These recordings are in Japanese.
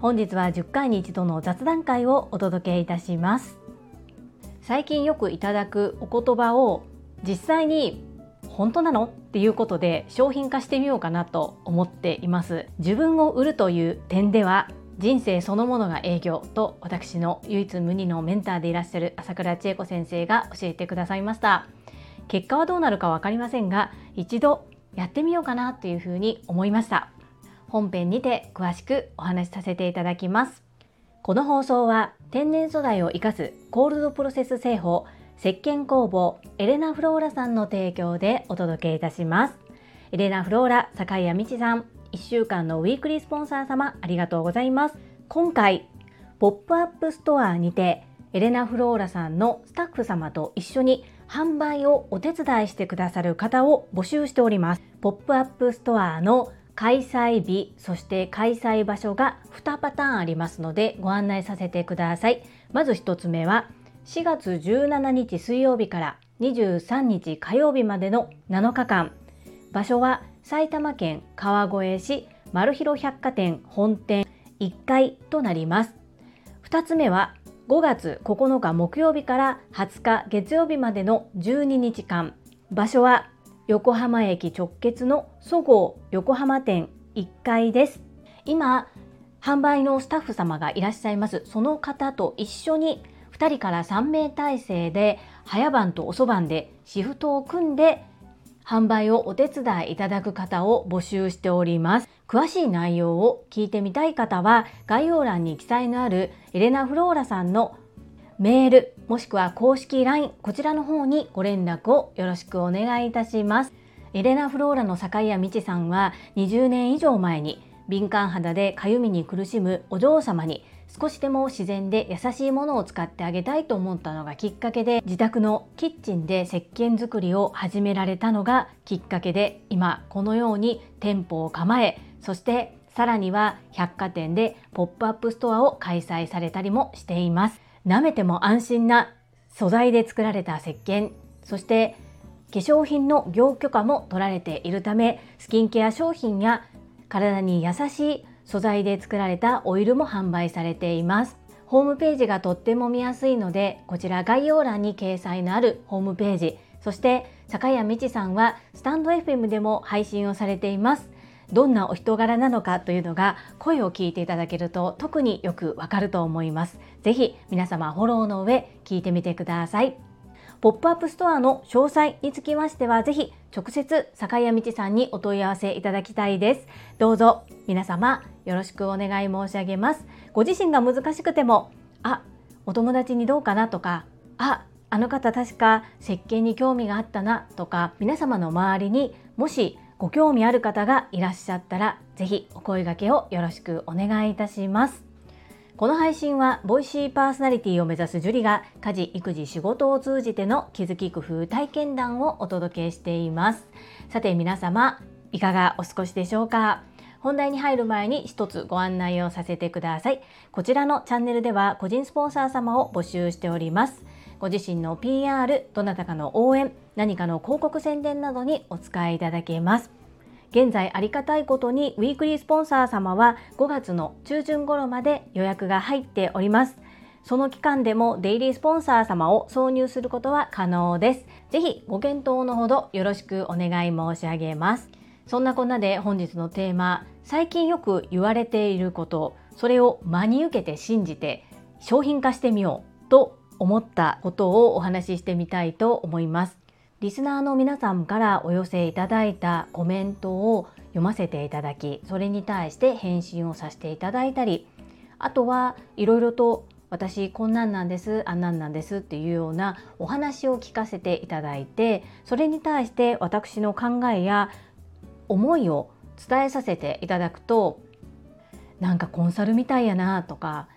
本日は10回に一度の雑談会をお届けいたします。最近よくいただくお言葉を実際に本当なのっていうことで商品化してみようかなと思っています。自分を売るという点では人生そのものが営業と私の唯一無二のメンターでいらっしゃる朝倉千恵子先生が教えてくださいました。結果はどうなるか分かりませんが一度やってみようかなというふうに思いました。本編にて詳しくお話しさせていただきます。この放送は天然素材を生かすコールドプロセス製法石鹸工房エレナフローラさんの提供でお届けいたします。エレナフローラ坂井美智さん1週間のウィークリースポンサー様ありがとうございます。今回ポップアップストアにてエレナフローラさんのスタッフ様と一緒に販売をお手伝いしてくださる方を募集しております。ポップアップストアの開催日そして開催場所が2パターンありますのでご案内させてください。まず1つ目は4月17日水曜日から23日火曜日までの7日間。場所は埼玉県川越市マルヒロ百貨店本店1階となります。2つ目は5月9日木曜日から20日月曜日までの12日間。場所は横浜駅直結のそごう横浜店1階です。今販売のスタッフ様がいらっしゃいます。その方と一緒に2人から3名体制で早番と遅番でシフトを組んで販売をお手伝いいただく方を募集しております。詳しい内容を聞いてみたい方は概要欄に記載のあるエレナ・フローラさんのメールもしくは公式 LINE こちらの方にご連絡をよろしくお願いいたします。エレナ・フローラの坂井美智さんは20年以上前に敏感肌でかゆみに苦しむお嬢様に少しでも自然で優しいものを使ってあげたいと思ったのがきっかけで自宅のキッチンで石鹸作りを始められたのがきっかけで今このように店舗を構えそしてさらには百貨店でポップアップストアを開催されたりもしています。舐めても安心な素材で作られた石鹸。そして化粧品の業許可も取られているためスキンケア商品や体に優しい素材で作られたオイルも販売されています。ホームページがとっても見やすいのでこちら概要欄に掲載のあるホームページ。そして坂谷美智さんはスタンド FM でも配信をされています。どんなお人柄なのかというのが声を聞いていただけると特によくわかると思いますぜひ皆様フォローの上聞いてみてくださいポップアップストアの詳細につきましては、ぜひ直接坂谷道さんにお問い合わせいただきたいです。どうぞ皆様よろしくお願い申し上げます。ご自身が難しくても、あ、お友達にどうかな？とか、あ、あの方確か石鹸に興味があったなとか、皆様の周りにもしご興味ある方がいらっしゃったら、ぜひお声掛けをよろしくお願いいたします。この配信はボイシーパーソナリティを目指すジュリが家事育児仕事を通じての気づき工夫体験談をお届けしていますさて皆様いかがお過ごしでしょうか？本題に入る前に一つご案内をさせてくださいこちらのチャンネルでは個人スポンサー様を募集しておりますご自身の PR どなたかの応援何かの広告宣伝などにお使いいただけます現在ありがたいことにウィークリースポンサー様は5月の中旬頃まで予約が入っております。その期間でもデイリースポンサー様を挿入することは可能です。ぜひご検討のほどよろしくお願い申し上げます。そんなこんなで本日のテーマ、最近よく言われていること、それを真に受けて信じて商品化してみようと思ったことをお話ししてみたいと思います。リスナーの皆さんからお寄せいただいたコメントを読ませていただきそれに対して返信をさせていただいたりあとはいろいろと私こんなんなんですあんなんなんですっていうようなお話を聞かせていただいてそれに対して私の考えや思いを伝えさせていただくとなんかコンサルみたいやなとか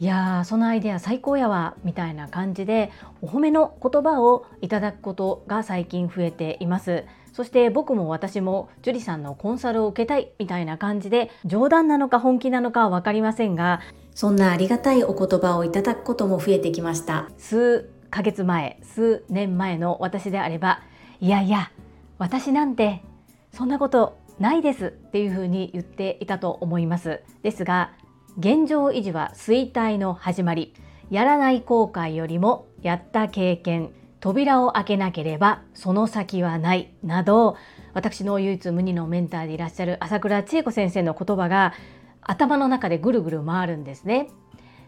いやーそのアイデア最高やわみたいな感じでお褒めの言葉をいただくことが最近増えています。そして僕も私も樹里さんのコンサルを受けたいみたいな感じで冗談なのか本気なのかは分かりませんがそんなありがたいお言葉をいただくことも増えてきました。数ヶ月前数年前の私であればいやいや私なんてそんなことないですっていうふうに言っていたと思います。ですが現状維持は衰退の始まり。やらない後悔よりもやった経験。扉を開けなければその先はない。など私の唯一無二のメンターでいらっしゃる朝倉千恵子先生の言葉が頭の中でぐるぐる回るんですね。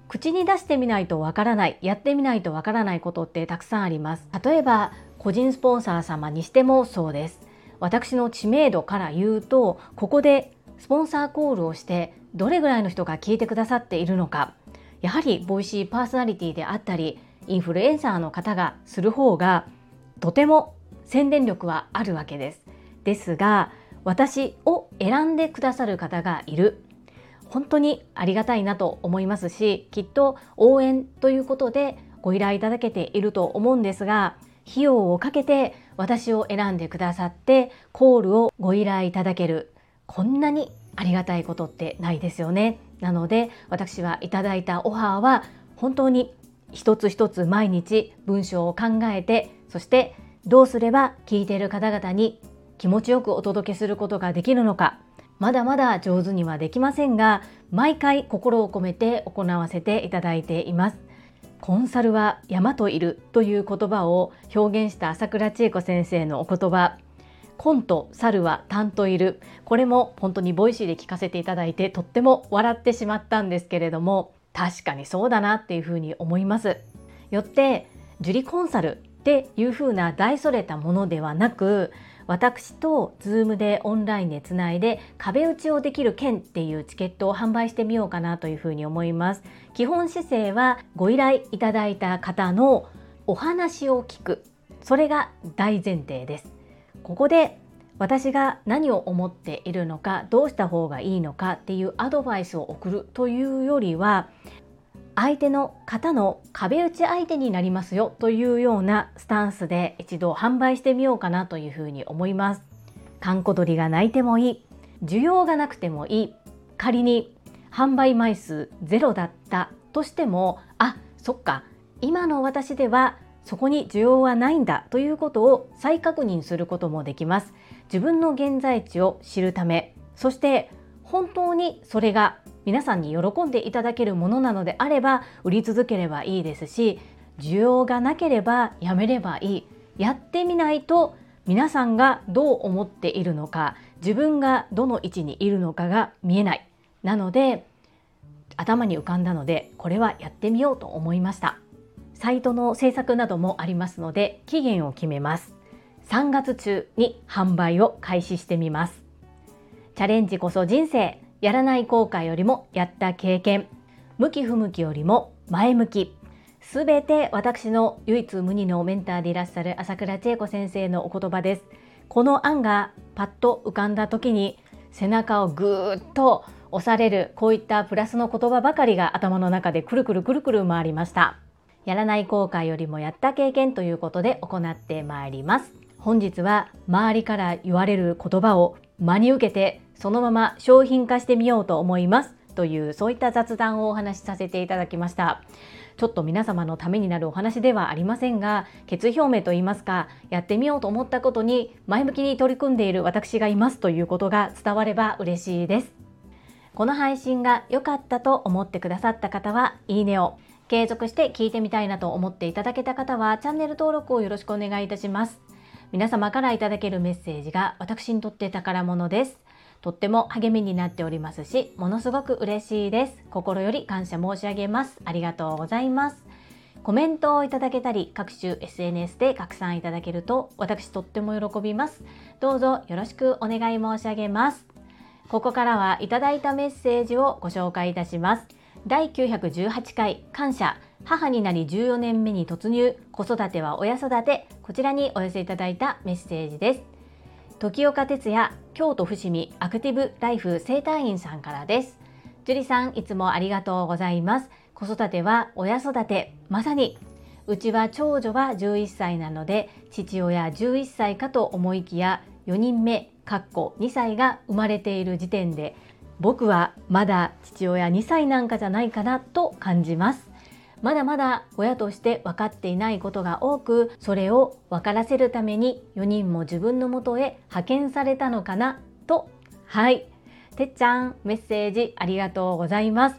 口に出してみないとわからない。やってみないとわからないことってたくさんあります。例えば個人スポンサー様にしてもそうです。私の知名度から言うとここでスポンサーコールをしてどれぐらいの人が聞いてくださっているのか。やはりボイシーパーソナリティであったりインフルエンサーの方がする方がとても宣伝力はあるわけです。ですが私を選んでくださる方がいる。本当にありがたいなと思いますしきっと応援ということでご依頼いただけていると思うんですが費用をかけて私を選んでくださってコールをご依頼いただけるこんなにありがたいことってないですよね。なので私はいただいたオファーは本当に一つ一つ毎日文章を考えてそしてどうすれば聞いている方々に気持ちよくお届けすることができるのか。まだまだ上手にはできませんが毎回心を込めて行わせていただいています。コンサルは山といるという言葉を表現した朝倉千恵子先生のお言葉。コンと猿は単といる。これも本当にボイシーで聞かせていただいてとっても笑ってしまったんですけれども確かにそうだなっていうふうに思います。よってジュリコンサルっていうふうな大それたものではなく私と Zoom でオンラインでつないで壁打ちをできる券っていうチケットを販売してみようかなというふうに思います。基本姿勢はご依頼いただいた方のお話を聞く。それが大前提です。ここで私が何を思っているのかどうした方がいいのかっていうアドバイスを送るというよりは相手の方の壁打ち相手になりますよというようなスタンスで一度販売してみようかなというふうに思います。閑古鳥が鳴いてもいい、需要がなくてもいい、仮に販売枚数ゼロだったとしても、あ、そっか、今の私ではそこに需要はないんだということを再確認することもできます。自分の現在地を知るため、そして本当にそれが皆さんに喜んでいただけるものなのであれば売り続ければいいですし需要がなければやめればいい。やってみないと皆さんがどう思っているのか自分がどの位置にいるのかが見えない。なので頭に浮かんだのでこれはやってみようと思いました。サイトの制作などもありますので期限を決めます。3月中に販売を開始してみます。チャレンジこそ人生。やらない後悔よりもやった経験。向き不向きよりも前向き。すべて私の唯一無二のメンターでいらっしゃる朝倉千恵子先生のお言葉です。この案がパッと浮かんだ時に背中をぐーっと押されるこういったプラスの言葉ばかりが頭の中でくるくるくるくる回りました。やらない後悔よりもやった経験ということで行ってまいります。本日は周りから言われる言葉を真に受けてそのまま商品化してみようと思いますというそういった雑談をお話しさせていただきました。ちょっと皆様のためになるお話ではありませんが決意表明といいますかやってみようと思ったことに前向きに取り組んでいる私がいますということが伝われば嬉しいです。この配信が良かったと思ってくださった方はいいねを継続して聞いてみたいなと思っていただけた方はチャンネル登録をよろしくお願いいたします。皆様からいただけるメッセージが私にとって宝物です。とっても励みになっておりますし、ものすごく嬉しいです。心より感謝申し上げます。ありがとうございます。コメントをいただけたり、各種 SNS で拡散いただけると、私とっても喜びます。どうぞよろしくお願い申し上げます。ここからはいただいたメッセージをご紹介いたします。第918回感謝母になり14年目に突入子育ては親育てこちらにお寄せいただいたメッセージです時岡哲也京都伏見アクティブライフ生態院さんからです。樹里さんいつもありがとうございます。子育ては親育てまさに。うちは長女は11歳なので父親11歳かと思いきや4人目かっこ2歳が生まれている時点で僕はまだ父親2歳なんかじゃないかなと感じます。まだまだ親として分かっていないことが多くそれを分からせるために4人も自分のもとへ派遣されたのかなと。はい。てっちゃんメッセージありがとうございます。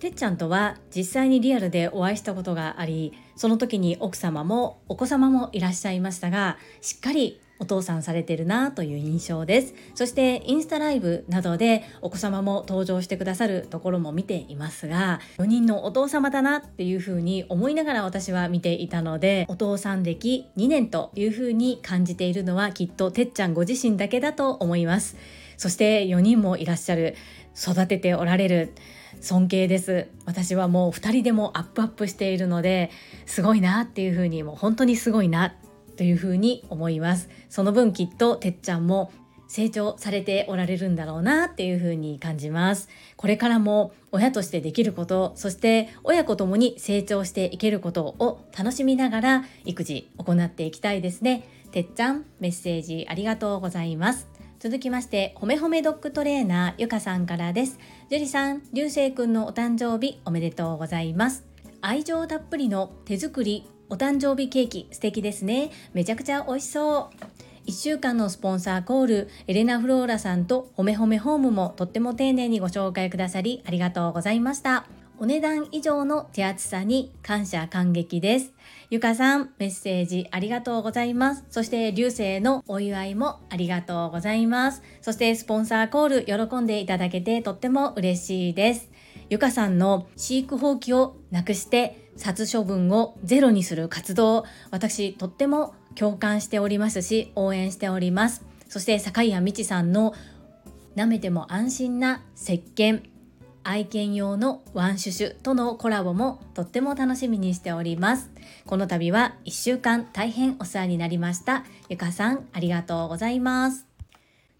てっちゃんとは実際にリアルでお会いしたことがありその時に奥様もお子様もいらっしゃいましたがしっかりお父さんされてるなという印象です。そしてインスタライブなどでお子様も登場してくださるところも見ていますが4人のお父様だなっていうふうに思いながら私は見ていたのでお父さん歴2年というふうに感じているのはきっとてっちゃんご自身だけだと思います。そして4人もいらっしゃる育てておられる尊敬です。私はもう2人でもアップアップしているのですごいなっていうふうにもう本当にすごいなというふうに思いますその分きっとてっちゃんも成長されておられるんだろうなっていうふうに感じますこれからも親としてできることそして親子ともに成長していけることを楽しみながら育児行っていきたいですねてっちゃんメッセージありがとうございます続きまして、ほめほめドッグトレーナーゆかさんからです。樹里さん、流星くんのお誕生日おめでとうございます。愛情たっぷりの手作りお誕生日ケーキ素敵ですね。めちゃくちゃ美味しそう。1週間のスポンサーコール、エレナ・フローラさんとほめほめホームもとっても丁寧にご紹介くださりありがとうございました。お値段以上の手厚さに感謝感激です。ゆかさん、メッセージありがとうございます。そして、流星のお祝いもありがとうございます。そして、スポンサーコール喜んでいただけてとっても嬉しいです。ゆかさんの飼育放棄をなくして殺処分をゼロにする活動、私とっても共感しておりますし、応援しております。そして、坂井谷美智さんの舐めても安心な石鹸愛犬用のワンシュシュとのコラボもとっても楽しみにしております。この度は1週間大変お世話になりました。ゆかさんありがとうございます。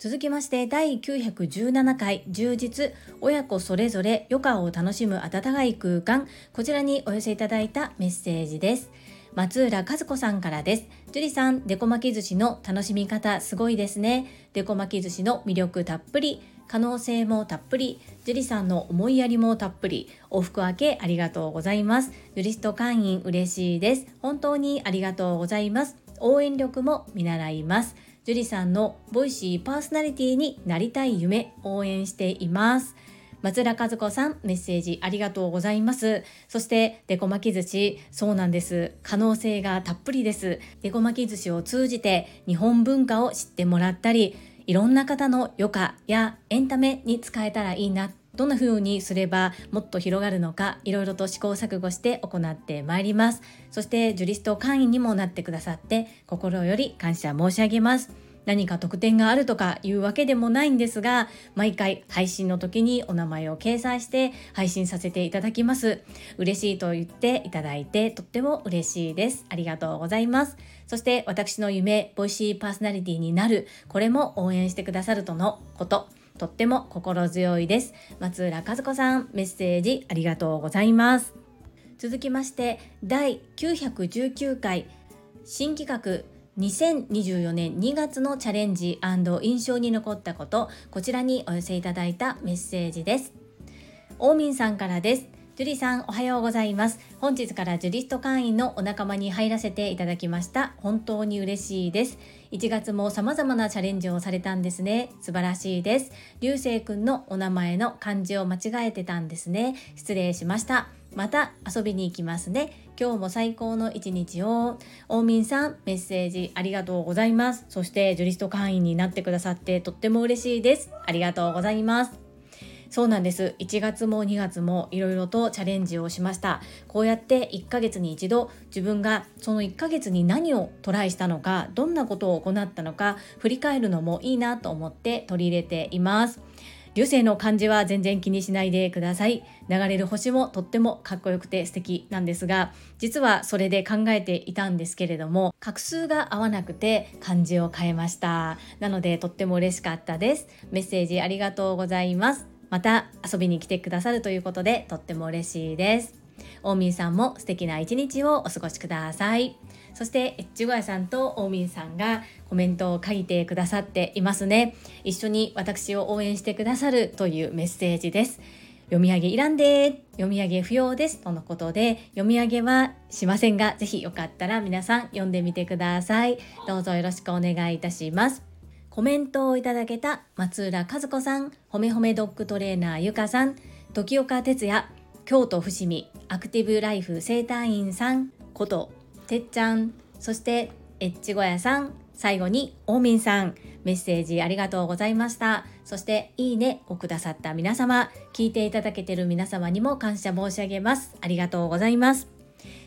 続きまして第917回充実親子それぞれ余暇を楽しむ温かい空間こちらにお寄せいただいたメッセージです。松浦和子さんからです。樹里さん、デコ巻き寿司の楽しみ方すごいですね。デコ巻き寿司の魅力たっぷり。可能性もたっぷり、樹里さんの思いやりもたっぷり、往復明けありがとうございます。ジュリスト会員嬉しいです。本当にありがとうございます。応援力も見習います。樹里さんのボイシーパーソナリティになりたい夢応援しています。松浦和子さん、メッセージありがとうございます。そして、デコ巻き寿司、そうなんです。可能性がたっぷりです。デコ巻き寿司を通じて日本文化を知ってもらったり、いろんな方の余暇やエンタメに使えたらいいなどんな風にすればもっと広がるのかいろいろと試行錯誤して行ってまいります。そしてジュリスト会員にもなってくださって心より感謝申し上げます。何か特典があるとかいうわけでもないんですが毎回配信の時にお名前を掲載して配信させていただきます。嬉しいと言っていただいてとっても嬉しいです。ありがとうございます。そして私の夢ボイシーパーソナリティになるこれも応援してくださるとのこと。とっても心強いです。松浦和子さんメッセージありがとうございます。続きまして第919回新企画2024年2月のチャレンジ印象に残ったこと。こちらにお寄せいただいたメッセージです。オーミンさんからです。ジュリさんおはようございます。本日からジュリスト会員のお仲間に入らせていただきました。本当に嬉しいです。1月も様々なチャレンジをされたんですね素晴らしいです流星くんのお名前の漢字を間違えてたんですね失礼しましたまた遊びに行きますね今日も最高の一日を。大民さん、メッセージありがとうございます。そして、ジュリスト会員になってくださってとっても嬉しいです。ありがとうございます。そうなんです。1月も2月もいろいろとチャレンジをしました。こうやって1ヶ月に一度自分がその1ヶ月に何をトライしたのか、どんなことを行ったのか振り返るのもいいなと思って取り入れています。流星の漢字は全然気にしないでください。流れる星もとってもかっこよくて素敵なんですが、実はそれで考えていたんですけれども、画数が合わなくて漢字を変えました。なのでとっても嬉しかったです。メッセージありがとうございます。また遊びに来てくださるということでとっても嬉しいです。オーミンさんも素敵な一日をお過ごしください。そしてエッチゴヤさんとオーミンさんがコメントを書いてくださっていますね。一緒に私を応援してくださるというメッセージです。読み上げいらんで読み上げ不要です。とのことで読み上げはしませんがぜひよかったら皆さん読んでみてください。どうぞよろしくお願いいたします。コメントをいただけた松浦和子さん、ほめほめドッグトレーナーゆかさん、時岡哲也、京都伏見アクティブライフ生態院さんことてっちゃん、そしてエッチ小屋さん、最後にオーミンさん、メッセージありがとうございました。そしていいねをくださった皆様、聞いていただけている皆様にも感謝申し上げます。ありがとうございます。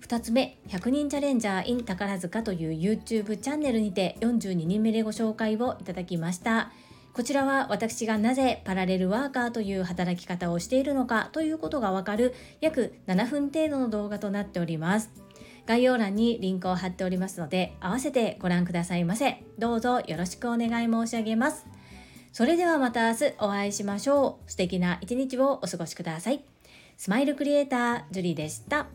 2つ目、100人チャレンジャー in 宝塚という YouTube チャンネルにて42人目でご紹介をいただきました。こちらは私がなぜパラレルワーカーという働き方をしているのかということがわかる約7分程度の動画となっております。概要欄にリンクを貼っておりますので、合わせてご覧くださいませ。どうぞよろしくお願い申し上げます。それではまた明日お会いしましょう。素敵な一日をお過ごしください。スマイルクリエイター、ジュリでした。